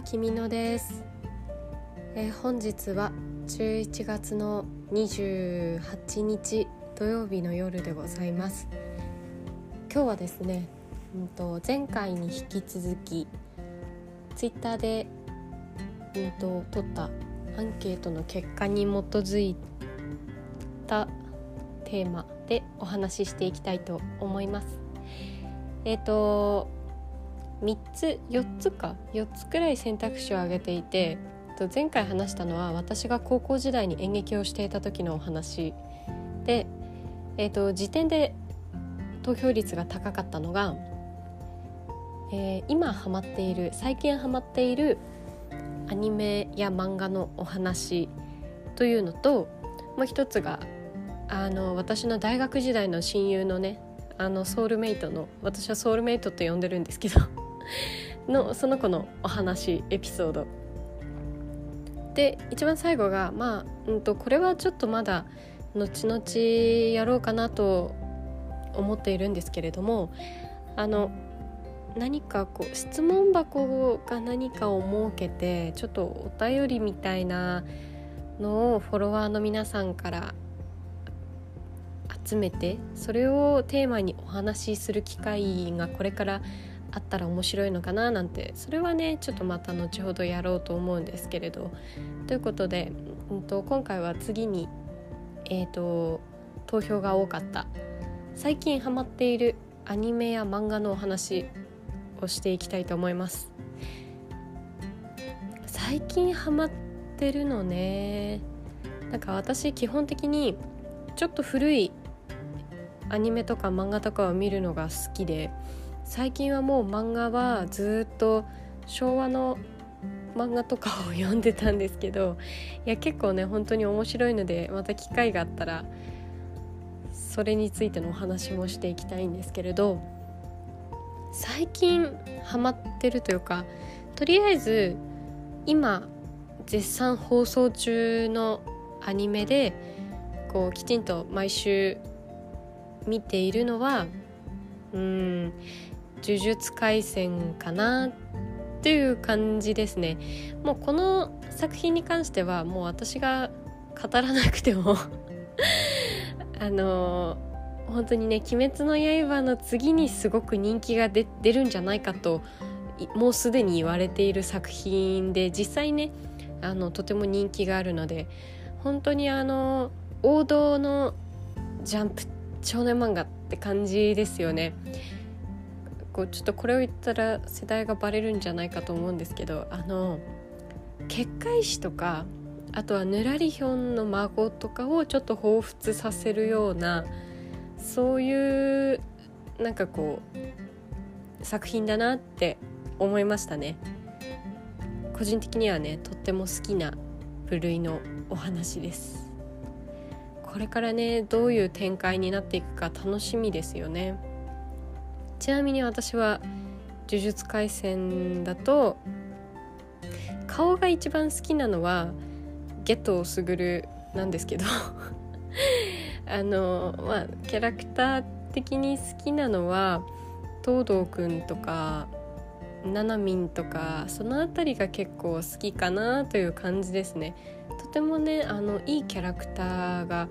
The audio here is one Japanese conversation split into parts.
は君のです、えー、本日は11月の28日土曜日の夜でございます。今日はですね、うんと、前回に引き続きツイッターで、うんと、取ったアンケートの結果に基づいたテーマでお話ししていきたいと思います。えっ、ー、と3つ4つか？4つくらい選択肢を挙げていて前回話したのは私が高校時代に演劇をしていた時のお話で、えーと、時点で投票率が高かったのが、えー、今ハマっている最近ハマっているアニメや漫画のお話というのともう一つがあの私の大学時代の親友のねあのソウルメイトの私はソウルメイトって呼んでるんですけどのその子のお話エピソード。で一番最後がまあ、うんと、これはちょっとまだ後々やろうかなと思っているんですけれどもあの何かこう質問箱が何かを設けてちょっとお便りみたいなのをフォロワーの皆さんから集めてそれをテーマにお話しする機会がこれからあったら面白いのかななんてそれはねちょっとまた後ほどやろうと思うんですけれど。ということで、うんと、今回は次に、えーと、投票が多かった。最近ハマっているアニメや漫画のお話をしていきたいと思います。最近ハマってるのねなんか私基本的にちょっと古いアニメとか漫画とかを見るのが好きで最近はもう漫画はずっと昭和の漫画とかを読んでたんですけどいや結構ね本当に面白いのでまた機会があったらそれについてのお話もしていきたいんですけれど最近ハマってるというかとりあえず今絶賛放送中のアニメでこうきちんと毎週見ているのはうん呪術廻戦かなっていう感じですねもうこの作品に関してはもう私が語らなくても あの本当にね「鬼滅の刃」の次にすごく人気が出るんじゃないかともうすでに言われている作品で実際ねあのとても人気があるので本当にあの王道のジャンプ少年漫画って感じですよね。こうちょっとこれを言ったら世代がバレるんじゃないかと思うんですけどあの結界師とかあとはぬらりひょんの孫とかをちょっと彷彿させるようなそういうなんかこう作品だなって思いましたね。個人的にはねとっても好きな部類のお話です。これからねどういう展開になっていくか楽しみですよね。ちなみに私は呪術廻戦だと顔が一番好きなのはゲトスグルなんですけど あのまあキャラクター的に好きなのは東堂くんとかななみんとかその辺りが結構好きかなという感じですね。とてもねあのいいキャラクターが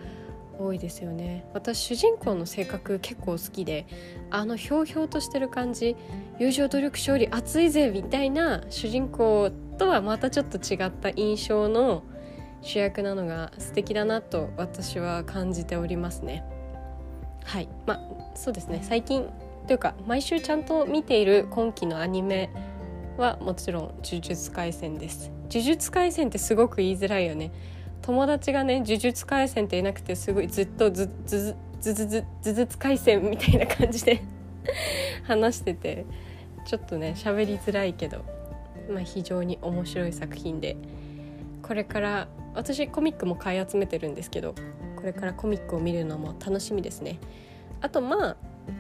多いですよね。私主人公の性格結構好きであのひょうひょうとしてる感じ友情努力勝利熱いぜみたいな主人公とはまたちょっと違った印象の主役なのが素敵だなと私は感じておりますね。はい。まあそうですね。最近というか毎週ちゃんと見ている今期のアニメはもちろん呪術廻戦です。呪術廻戦ってすごく言いづらいよね。友達がね「呪術廻戦」っていなくてすごいずっとずずずずずずずつ廻戦みたいな感じで 話しててちょっとね喋りづらいけど、まあ、非常に面白い作品でこれから私コミックも買い集めてるんですけどこれからコミックを見るのも楽しみですね。あとまあ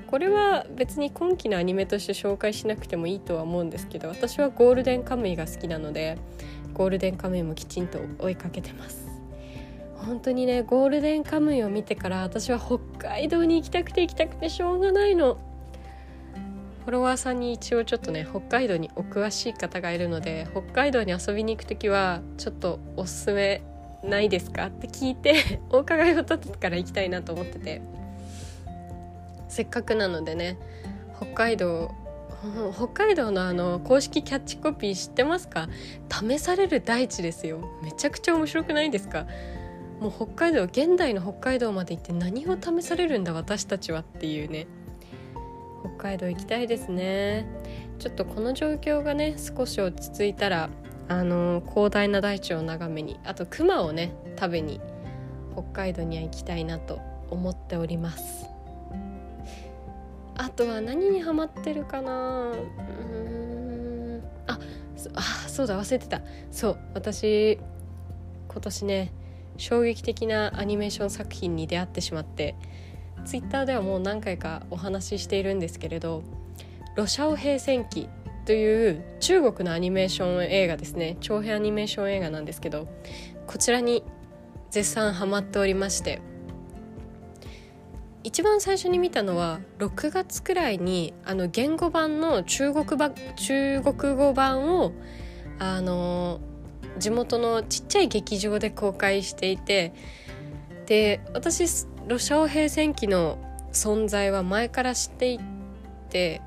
これは別に今期のアニメとして紹介しなくてもいいとは思うんですけど私はゴールデンカムイが好きなのでゴールデンカムイもきちんと追いかけてます本当にねゴールデンカムイを見てから私は北海道に行きたくて行きたくてしょうがないの。フォロワーさんに一応ちょっとね北海道にお詳しい方がいるので北海道に遊びに行く時はちょっとおすすめないですか？って聞いて お伺いを立ててから行きたいなと思ってて。せっかくなのでね北海道北海道のあの公式キャッチコピー知ってますか？試される大地ですよ。めちゃくちゃ面白くないですか？もう北海道現代の北海道まで行って何を試されるんだ私たちはっていうね。北海道行きたいですね。ちょっとこの状況がね少し落ち着いたらあの広大な大地を眺めにあと熊をね食べに北海道には行きたいなと思っております。あとは何にハマってるかな。うん。ああそうだ忘れてた。そう私今年ね衝撃的なアニメーション作品に出会ってしまってツイッターではもう何回かお話ししているんですけれど「ロシアオ平戦記」という中国のアニメーション映画ですね。長編アニメーション映画なんですけどこちらに絶賛ハマっておりまして一番最初に見たのは6月くらいにあの言語版の中国版中国語版をあの地元のちっちゃい劇場で公開していてで私ロシア平戦記の存在は前から知っていて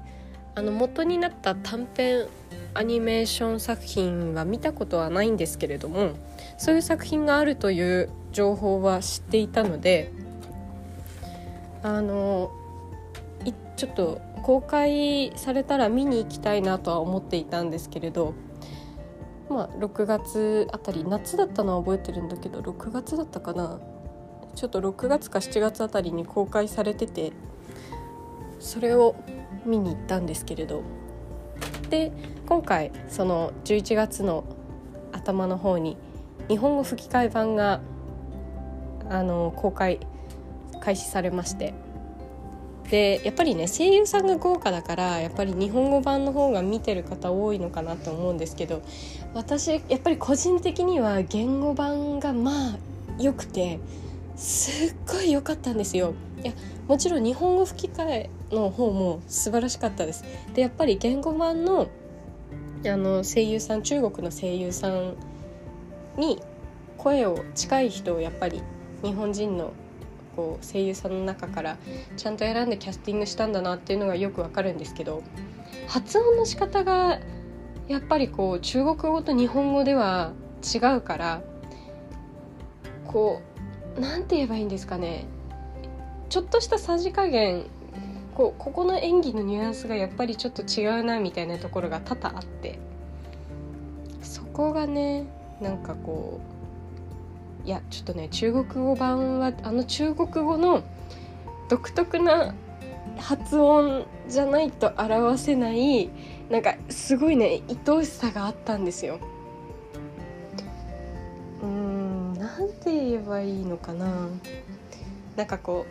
あの元になった短編アニメーション作品は見たことはないんですけれどもそういう作品があるという情報は知っていたのであのちょっと公開されたら見に行きたいなとは思っていたんですけれどまあ6月あたり夏だったのは覚えてるんだけど6月だったかな。ちょっと6月か7月あたりに公開されててそれを見に行ったんですけれど。で今回その11月の頭の方に日本語吹き替え版があの公開開始されまして。でやっぱりね声優さんが豪華だからやっぱり日本語版の方が見てる方多いのかなと思うんですけど私やっぱり個人的には言語版がまあ良くてすっごい良かったんですよ。いやもちろん日本語吹き替えの方も素晴らしかったです。でやっぱり言語版のあの声優さん中国の声優さんに声を近い人をやっぱり日本人のこう声優さんの中からちゃんと選んでキャスティングしたんだなっていうのがよくわかるんですけど発音の仕方がやっぱりこう中国語と日本語では違うからこう何て言えばいいんですかねちょっとしたさじ加減こうここの演技のニュアンスがやっぱりちょっと違うなみたいなところが多々あってそこがねなんかこういやちょっとね中国語版はあの中国語の独特な発音じゃないと表せないなんかすごいね愛おしさがあったんですよ。うーんなんて言えばいいのかななんかこ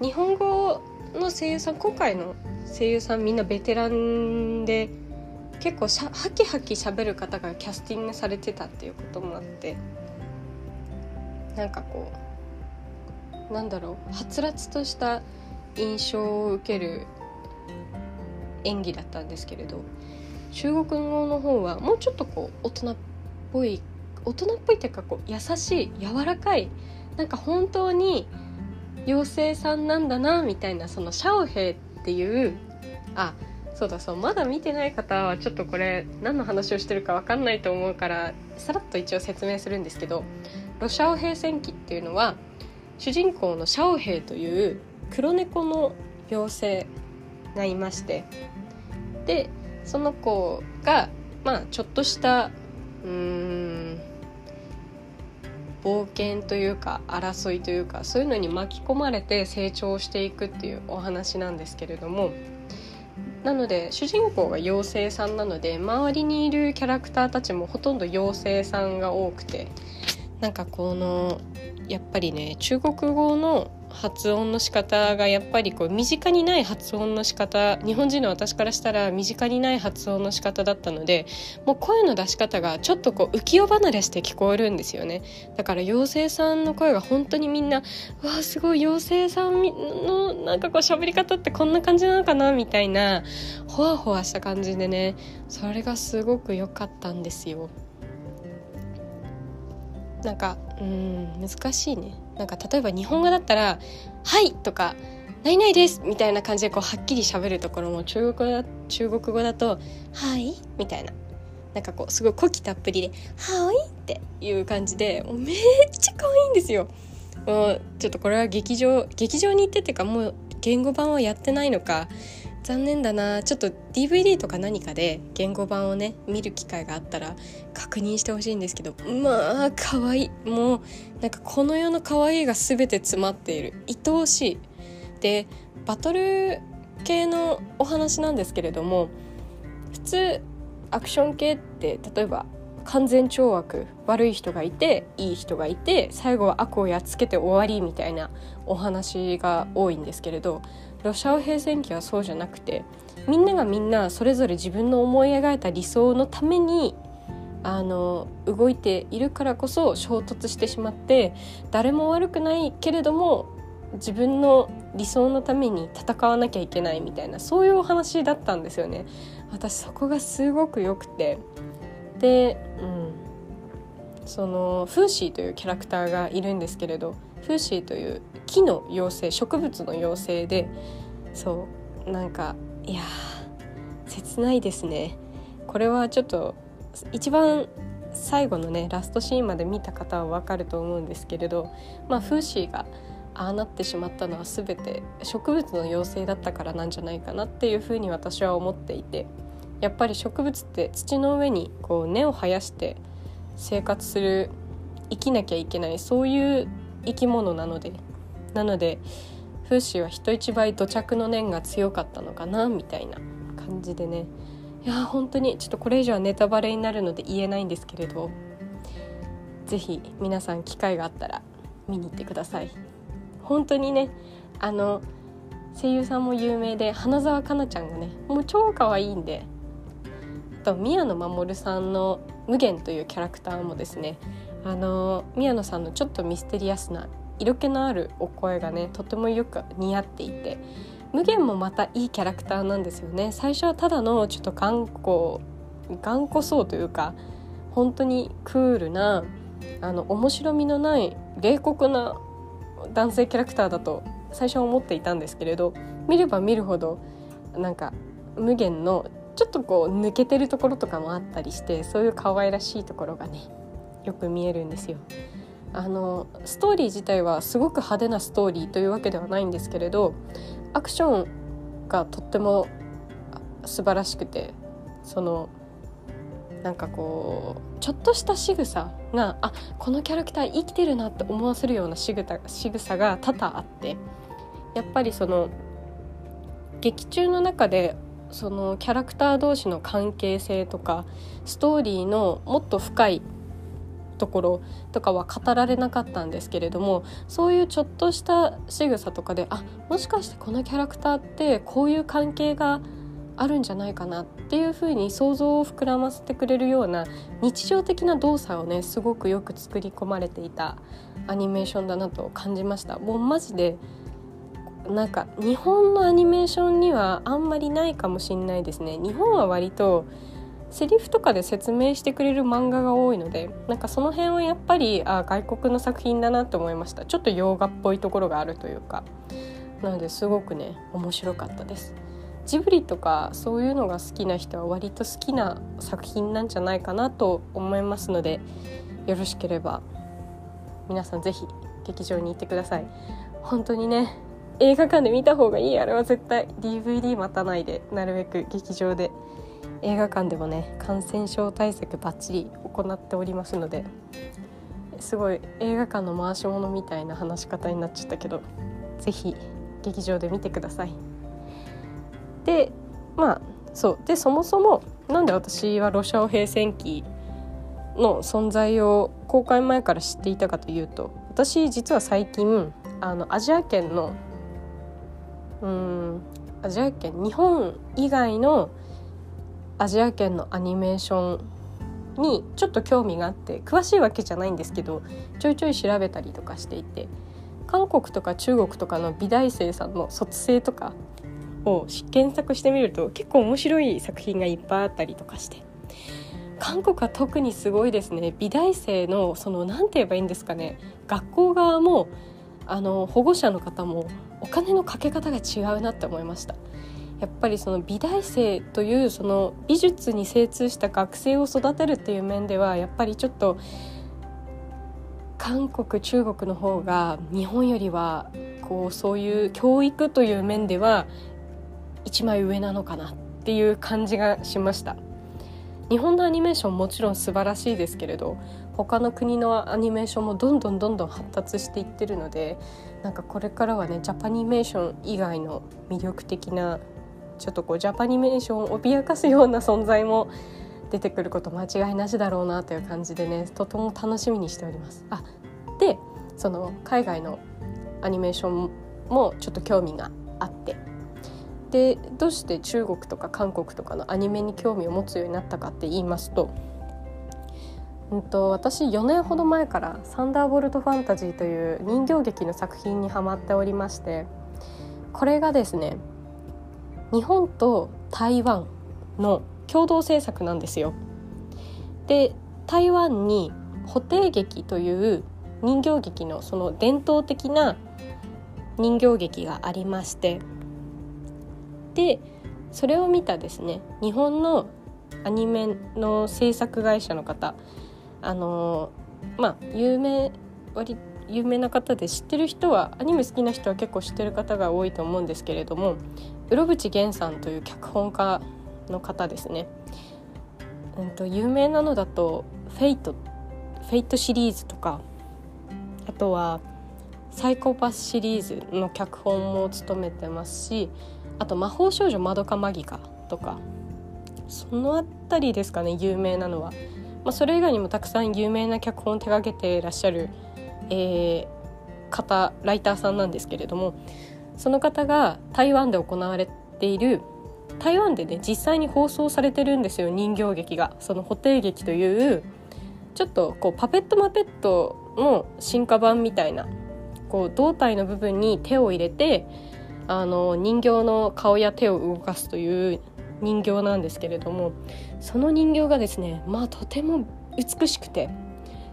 う日本語の声優さん今回の声優さんみんなベテランで結構しゃハキハキ喋る方がキャスティングされてたっていうこともあってなんかこうなんだろうはつらつとした印象を受ける演技だったんですけれど中国語の方はもうちょっとこう大人っぽい大人っぽいっていうかこう優しい柔らかいなんか本当に妖精さんなんだなみたいなそのシャオヘイっていうあそうだそうまだ見てない方はちょっとこれ何の話をしてるか分かんないと思うからさらっと一応説明するんですけどロシャオヘイ戦記っていうのは主人公のシャオヘイという黒猫の妖精がいましてでその子がまあちょっとしたうん冒険というか争いというかそういうのに巻き込まれて成長していくっていうお話なんですけれどもなので主人公が妖精さんなので周りにいるキャラクターたちもほとんど妖精さんが多くてなんかこのやっぱりね中国語の発音の仕方がやっぱりこう身近にない発音の仕方日本人の私からしたら身近にない発音の仕方だったのでもう声の出し方がちょっとこう浮世離れして聞こえるんですよねだから妖精さんの声が本当にみんな「わあすごい妖精さんのなんかこう喋り方ってこんな感じなのかな」みたいなほわほわした感じでねそれがすごく良かったんですよ。なんかうん難しいねなんか例えば日本語だったら「はい」とか「ないないです」みたいな感じでこうはっきり喋るところも中国語だ中国語だと「はい」みたいななんかこうすごい古希たっぷりで「はい」っていう感じでもうめっちゃ可愛いんですよ。もうちょっとこれは劇場劇場に行ってっていうかもう言語版はやってないのか残念だな。ちょっと DVD とか何かで言語版をね見る機会があったら確認してほしいんですけど。まあ可愛い。もうなんかこの世の可愛いが全て詰まっている。愛おしい。でバトル系のお話なんですけれども普通アクション系って例えば完全懲悪悪い人がいていい人がいて最後は悪をやっつけて終わりみたいなお話が多いんですけれどロシア語平戦期はそうじゃなくてみんながみんなそれぞれ自分の思い描いた理想のためにあの動いているからこそ衝突してしまって誰も悪くないけれども自分の理想のために戦わなきゃいけないみたいなそういうお話だったんですよね。私そこがすごく良くてで、うん、そのフーシーというキャラクターがいるんですけれどフーシーという木の妖精植物の妖精でそうなんかいや切ないですね。これはちょっと一番最後のねラストシーンまで見た方は分かると思うんですけれどまあフーシーがああなってしまったのは全て植物の妖精だったからなんじゃないかなっていうふうに私は思っていて。やっぱり植物って土の上にこう根を生やして生活する生きなきゃいけないそういう生き物なのでなのでフーシーは人一倍土着の念が強かったのかなみたいな感じでね。いや本当にちょっとこれ以上はネタバレになるので言えないんですけれど是非皆さん機会があったら見に行ってください。本当にねあの声優さんも有名で花澤香菜ちゃんがねもう超可愛いんでと宮野真守さんの無限というキャラクターもですねあの宮野さんのちょっとミステリアスな色気のあるお声がねとてもよく似合っていて無限もまたいいキャラクターなんですよね。最初はただのちょっと頑固頑固そうというか本当にクールなあの面白みのない冷酷な男性キャラクターだと最初は思っていたんですけれど見れば見るほどなんか無限のちょっとこう抜けてるところとかもあったりしてそういう可愛らしいところがねよく見えるんですよ。あのストーリー自体はすごく派手なストーリーというわけではないんですけれどアクションがとっても素晴らしくてそのなんかこうちょっとした仕草があこのキャラクター生きてるなって思わせるような仕草仕草が多々あってやっぱりその劇中の中でそのキャラクター同士の関係性とかストーリーのもっと深いところとかは語られなかったんですけれどもそういうちょっとした仕草とかであもしかしてこのキャラクターってこういう関係があるんじゃないかなっていうふうに想像を膨らませてくれるような日常的な動作をねすごくよく作り込まれていたアニメーションだなと感じました。もうマジでなんか日本のアニメーションにはあんまりないかもしんないですね。日本は割とセリフとかで説明してくれる漫画が多いのでなんかその辺はやっぱりあ外国の作品だなと思いました。ちょっと洋画っぽいところがあるというか。なのですごくね面白かったです。ジブリとかそういうのが好きな人は割と好きな作品なんじゃないかなと思いますのでよろしければ皆さん是非劇場に行ってください。本当にね映画館で見た方がいいあれは絶対 DVD 待たないでなるべく劇場で。映画館でもね感染症対策バッチリ行っておりますので。すごい映画館の回し物みたいな話し方になっちゃったけど是非劇場で見てください。でまあそう。でそもそもなんで私はロシア語平戦期の存在を公開前から知っていたかというと私実は最近あのアジア圏のうん。アジア圏日本以外のアジア圏のアニメーションにちょっと興味があって詳しいわけじゃないんですけどちょいちょい調べたりとかしていて韓国とか中国とかの美大生さんの卒生とかを検索してみると結構面白い作品がいっぱいあったりとかして。韓国は特にすごいですね。美大生のその何て言えばいいんですかね。学校側もあの保護者の方もお金のかけ方が違うなって思いました。やっぱりその美大生というその美術に精通した学生を育てるっていう面ではやっぱりちょっと韓国中国の方が日本よりはこうそういう教育という面では一枚上なのかなっていう感じがしました。日本のアニメーションもちろん素晴らしいですけれど他の国のアニメーションもどんどんどんどん発達していってるのでなんかこれからはねジャパニメーション以外の魅力的なちょっとこうジャパニメーションを脅かすような存在も出てくること間違いなしだろうなという感じでねとても楽しみにしております。あでその海外のアニメーションもちょっと興味があってでどうして中国とか韓国とかのアニメに興味を持つようになったかって言いますと,、うんと、私4年ほど前から「サンダーボルト・ファンタジー」という人形劇の作品にハマっておりましてこれがですね日本と台湾の共同制作なんですよ。で台湾に布袋劇という人形劇のその伝統的な人形劇がありましてでそれを見たですね日本のアニメの制作会社の方あのまあ有名割有名な方で知ってる人はアニメ好きな人は結構知ってる方が多いと思うんですけれどもうろぶち源さんという脚本家の方ですね。うんと有名なのだと「Fate」「Fate」シリーズとかあとは「PSYCHO-PASS」シリーズの脚本も務めてますしあと「魔法少女まどかマギカ」とかその辺りですかね有名なのは、まあ、それ以外にもたくさん有名な脚本を手がけてらっしゃる、えー、方ライターさんなんですけれどもその方が台湾で行われている台湾でね実際に放送されてるんですよ人形劇が。その布袋劇というちょっとこうパペットマペットの進化版みたいなこう胴体の部分に手を入れてあの人形の顔や手を動かすという人形なんですけれどもその人形がですねまあとても美しくて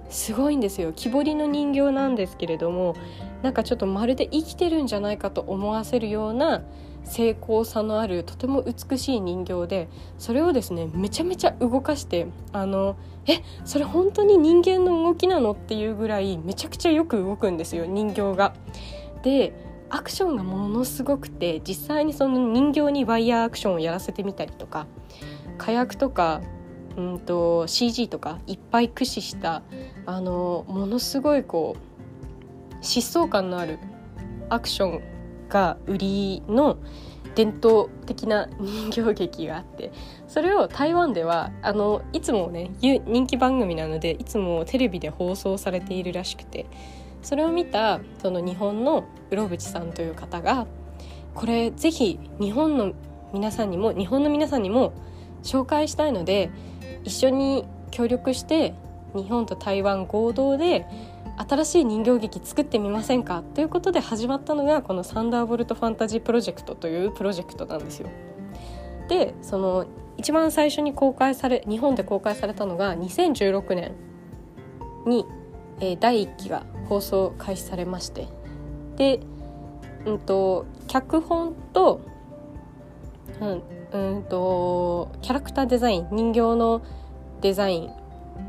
すごいんですよ木彫りの人形なんですけれどもなんかちょっとまるで生きてるんじゃないかと思わせるような精巧さのあるとても美しい人形でそれをですねめちゃめちゃ動かしてあのえそれ本当に人間の動きなの？っていうぐらいめちゃくちゃよく動くんですよ人形が。でアクションがものすごくて実際にその人形にワイヤーアクションをやらせてみたりとか火薬とかうんと CG とかいっぱい駆使したあのものすごいこう疾走感のあるアクションが売りの伝統的な人形劇があってそれを台湾ではあのいつもね人気番組なのでいつもテレビで放送されているらしくてそれを見たその日本のうろぶちさんという方がこれぜひ日本の皆さんにも日本の皆さんにも紹介したいので一緒に協力して日本と台湾合同で新しい人形劇作ってみませんか？ということで始まったのがこのサンダーボルトファンタジープロジェクトというプロジェクトなんですよ。でその一番最初に公開され日本で公開されたのが2016年に、えー、第1期が放送開始されまして。で、うんと、脚本と,、うんうんとキャラクターデザイン人形のデザイン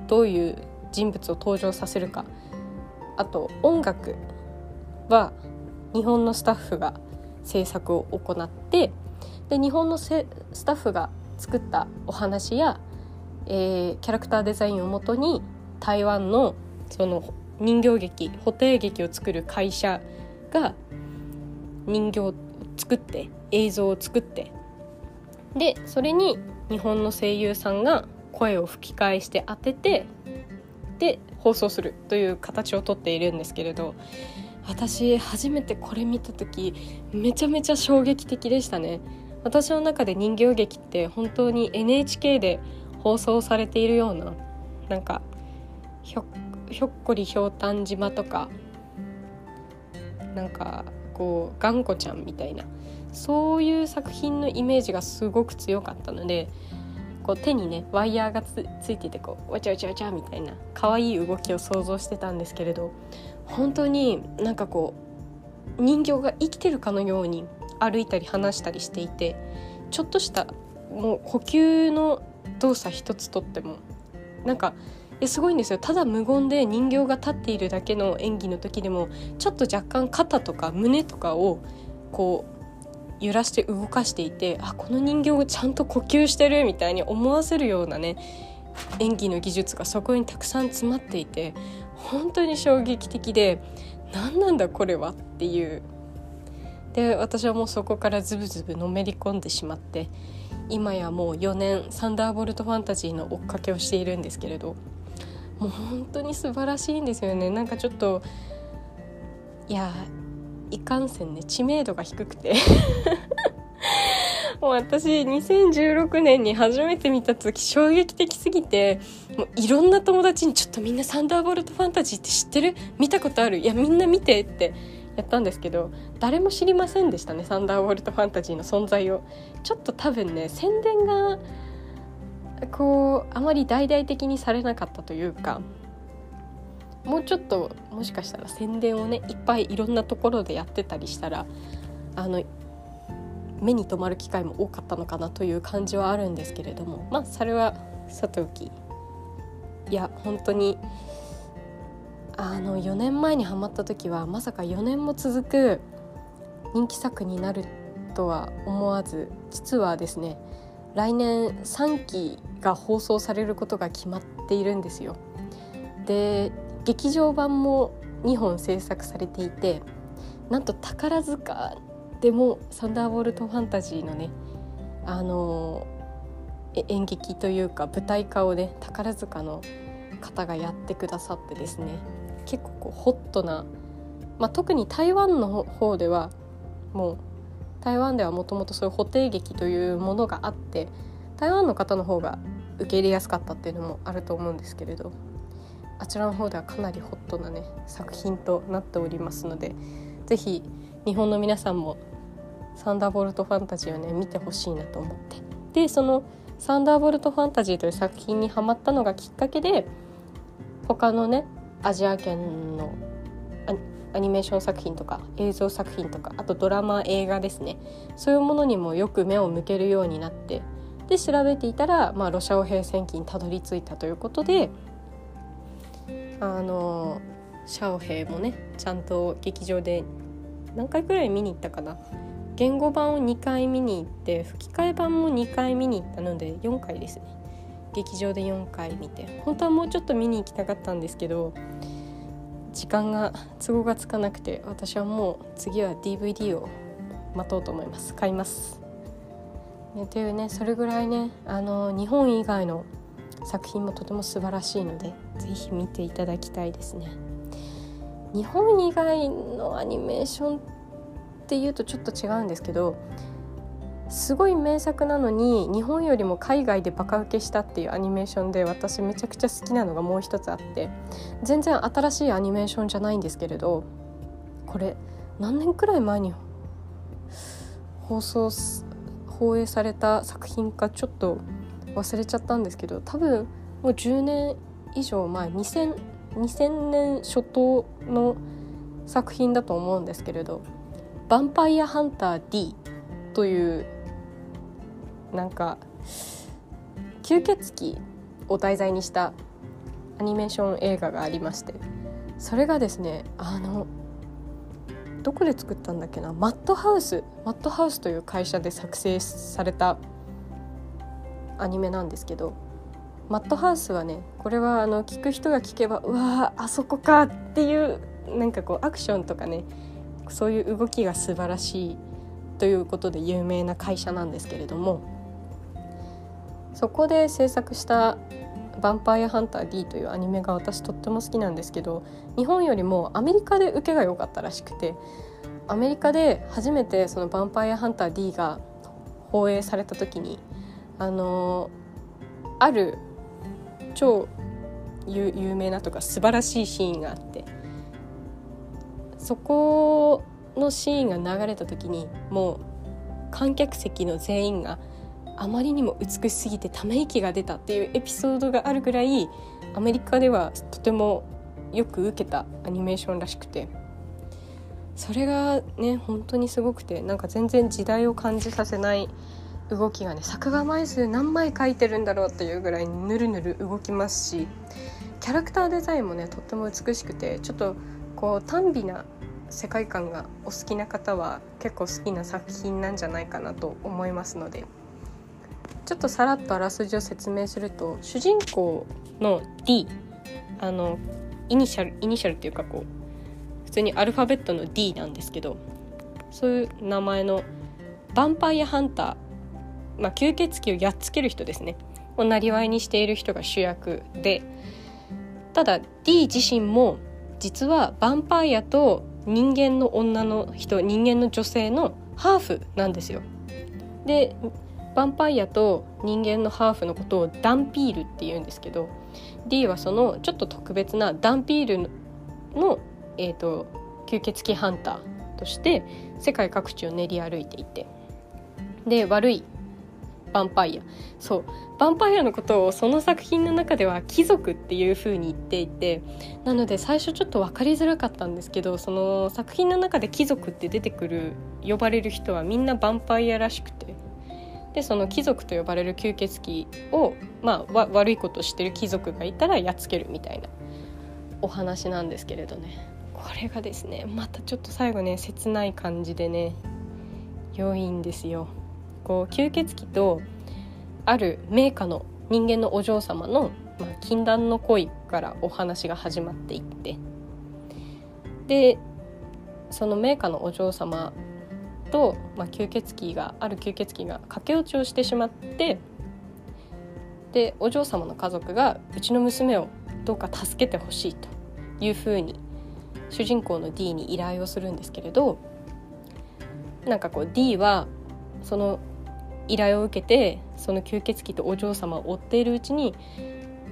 どういう人物を登場させるか。あと音楽は日本のスタッフが制作を行ってで日本のスタッフが作ったお話や、えー、キャラクターデザインをもとに台湾のその人形劇布袋劇を作る会社が人形を作って映像を作ってでそれに日本の声優さんが声を吹き替えして当ててで放送するという形をとっているんですけれど私初めてこれ見た時めちゃめちゃ衝撃的でしたね。私の中で人形劇って本当に NHK で放送されているようななんかひょっひょっこりひょうたん島とかなんかこう頑固ちゃんみたいなそういう作品のイメージがすごく強かったのでこう手にねワイヤーがつついててこうわちゃわちゃわちゃみたいな可愛い動きを想像してたんですけれど本当になんかこう人形が生きてるかのように歩いたり話したりしていてちょっとしたもう呼吸の動作一つとってもなんかえすごいんですよ。ただ無言で人形が立っているだけの演技の時でもちょっと若干肩とか胸とかをこう揺らして動かしていてあこの人形ちゃんと呼吸してるみたいに思わせるようなね演技の技術がそこにたくさん詰まっていて本当に衝撃的で何なんだこれはっていう。で私はもうそこからズブズブのめり込んでしまって今やもう4年サンダーボルトファンタジーの追っかけをしているんですけれどもう本当に素晴らしいんですよね。なんかちょっといやいかんせんね知名度が低くて。もう私2016年に初めて見た時衝撃的すぎてもういろんな友達に「ちょっとみんなサンダーボルトファンタジーって知ってる？見たことある？いやみんな見て」ってやったんですけど誰も知りませんでしたねサンダーボルトファンタジーの存在を。ちょっと多分ね宣伝がこうあまり大々的にされなかったというかもうちょっともしかしたら宣伝をねいっぱいいろんなところでやってたりしたらあの目に留まる機会も多かったのかなという感じはあるんですけれどもまあそれはさておき。いや本当にあの4年前にハマった時はまさか4年も続く人気作になるとは思わず実はですね来年3期が放送されることが決まっているんですよ。で劇場版も2本制作されていてなんと宝塚でも「サンダーボルト・ファンタジー」のねあの演劇というか舞台化をね宝塚の方がやってくださってですね結構こうホットな、まあ、特に台湾の方ではもう台湾ではもともとそういう補定劇というものがあって台湾の方の方が受け入れやすかったっていうのもあると思うんですけれどあちらの方ではかなりホットなね作品となっておりますので是非日本の皆さんもサンダーボルトファンタジーをね見てほしいなと思って。でそのサンダーボルトファンタジーという作品にハマったのがきっかけで他のねアジア圏のアニメーション作品とか映像作品とかあとドラマ映画ですね。そういうものにもよく目を向けるようになってで調べていたら、まあ、ロシア語平戦期にたどり着いたということであのシャオヘイもねちゃんと劇場で何回くらい見に行ったかな。言語版を2回見に行って吹き替え版も2回見に行ったので4回ですね。劇場で4回見て。本当はもうちょっと見に行きたかったんですけど時間が都合がつかなくて私はもう次は DVD を待とうと思います。買います。ね、というねそれぐらいねあの日本以外の作品もとても素晴らしいので是非見ていただきたいですね。日本以外のアニメーションっていうとちょっと違うんですけどすごい名作なのに日本よりも海外でバカ受けしたっていうアニメーションで私めちゃくちゃ好きなのがもう一つあって全然新しいアニメーションじゃないんですけれどこれ何年くらい前に放送放映された作品かちょっと忘れちゃったんですけど多分もう10年以上前 2000, 2000年初頭の作品だと思うんですけれど「ヴァンパイアハンター D」というなんか吸血鬼を題材にしたアニメーション映画がありましてそれがですねあのどこで作ったんだっけな？マットハウスマットハウスという会社で作成されたアニメなんですけどマットハウスはねこれはあの聞く人が聞けばうわあそこかっていうなんかこうアクションとかねそういう動きが素晴らしいということで有名な会社なんですけれどもそこで制作した「ヴァンパイアハンター D」というアニメが私とっても好きなんですけど日本よりもアメリカで受けが良かったらしくてアメリカで初めてその「ヴァンパイアハンター D」が放映された時にあのある超有名なとか素晴らしいシーンがあってそこのシーンが流れた時にもう観客席の全員があまりにも美しすぎてため息が出たっていうエピソードがあるぐらいアメリカではとてもよく受けたアニメーションらしくて。それがね本当にすごくてなんか全然時代を感じさせない動きがね作画枚数何枚描いてるんだろうっていうぐらいぬるぬる動きますしキャラクターデザインもねとっても美しくてちょっとこう短美な世界観がお好きな方は結構好きな作品なんじゃないかなと思いますので。ちょっとさらっとあらすじを説明すると主人公の D あのイニシャルイニシャルっていうかこう普通にアルファベットの D なんですけどそういう名前のヴァンパイアハンターまあ、吸血鬼をやっつける人ですねをなりわいにしている人が主役でただ D 自身も実はヴァンパイアと人間の女の人人間の女性のハーフなんですよ。でヴァンパイアと人間のハーフのことをダンピールって言うんですけど D はそのちょっと特別なダンピールの、えーと吸血鬼ハンターとして世界各地を練り歩いていて。で悪いヴァンパイア。そう。ヴァンパイアのことをその作品の中では貴族っていう風に言っていてなので最初ちょっと分かりづらかったんですけどその作品の中で貴族って出てくる呼ばれる人はみんなヴァンパイアらしくて。でその貴族と呼ばれる吸血鬼を、まあ、悪いことしてる貴族がいたらやっつけるみたいなお話なんですけれどねこれがですねまたちょっと最後ね切ない感じでね良いんですよ。こう吸血鬼とある名家の人間のお嬢様の、まあ、禁断の恋からお話が始まっていってでその名家のお嬢様と、まあ、吸血鬼がある吸血鬼が駆け落ちをしてしまってでお嬢様の家族がうちの娘をどうか助けてほしいというふうに主人公の D に依頼をするんですけれどなんかこう D はその依頼を受けてその吸血鬼とお嬢様を追っているうちに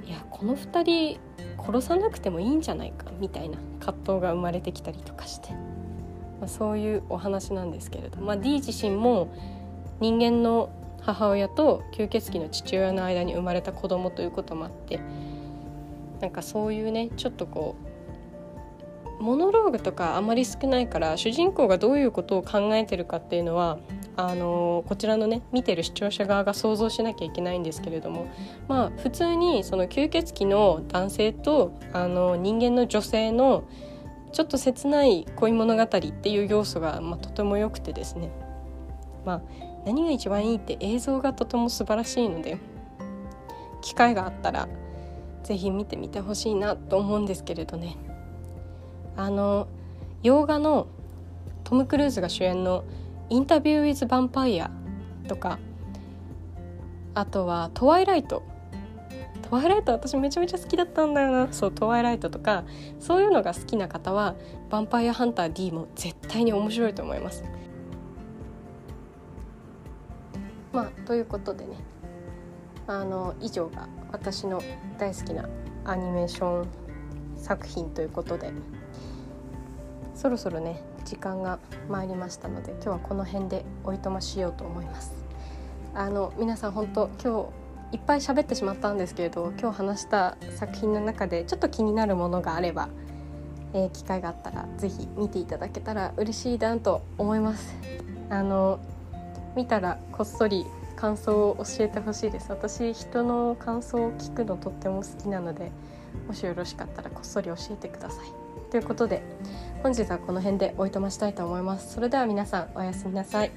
いやこの2人殺さなくてもいいんじゃないかみたいな葛藤が生まれてきたりとかして、まあ、そういうお話なんですけれど、まあ、D 自身も人間の母親と吸血鬼の父親の間に生まれた子供ということもあってなんかそういうねちょっとこうモノローグとかあまり少ないから主人公がどういうことを考えてるかっていうのはあのこちらのね見てる視聴者側が想像しなきゃいけないんですけれどもまあ普通にその吸血鬼の男性とあの人間の女性のちょっと切ない恋物語っていう要素が、まあ、とても良くてですね。まあ何が一番いいって映像がとても素晴らしいので機会があったら是非見てみてほしいなと思うんですけれどね。あの洋画のトム・クルーズが主演のインタビュー・ウィズ・ヴァンパイアとかあとはトワイライトトワイライト私めちゃめちゃ好きだったんだよな。そうトワイライトとかそういうのが好きな方はヴァンパイアハンター D も絶対に面白いと思います。まあということでね。あの以上が私の大好きなアニメーション作品ということで。そろそろね時間が参りましたので今日はこの辺でおいとましようと思います。あの皆さん本当今日いっぱい喋ってしまったんですけれど今日話した作品の中でちょっと気になるものがあれば、えー、機会があったら是非見ていただけたら嬉しいなと思います。あの見たらこっそり感想を教えてほしいです。私人の感想を聞くのとっても好きなのでもしよろしかったらこっそり教えてください。ということで本日はこの辺でおいとましたいと思います。それでは皆さんおやすみなさい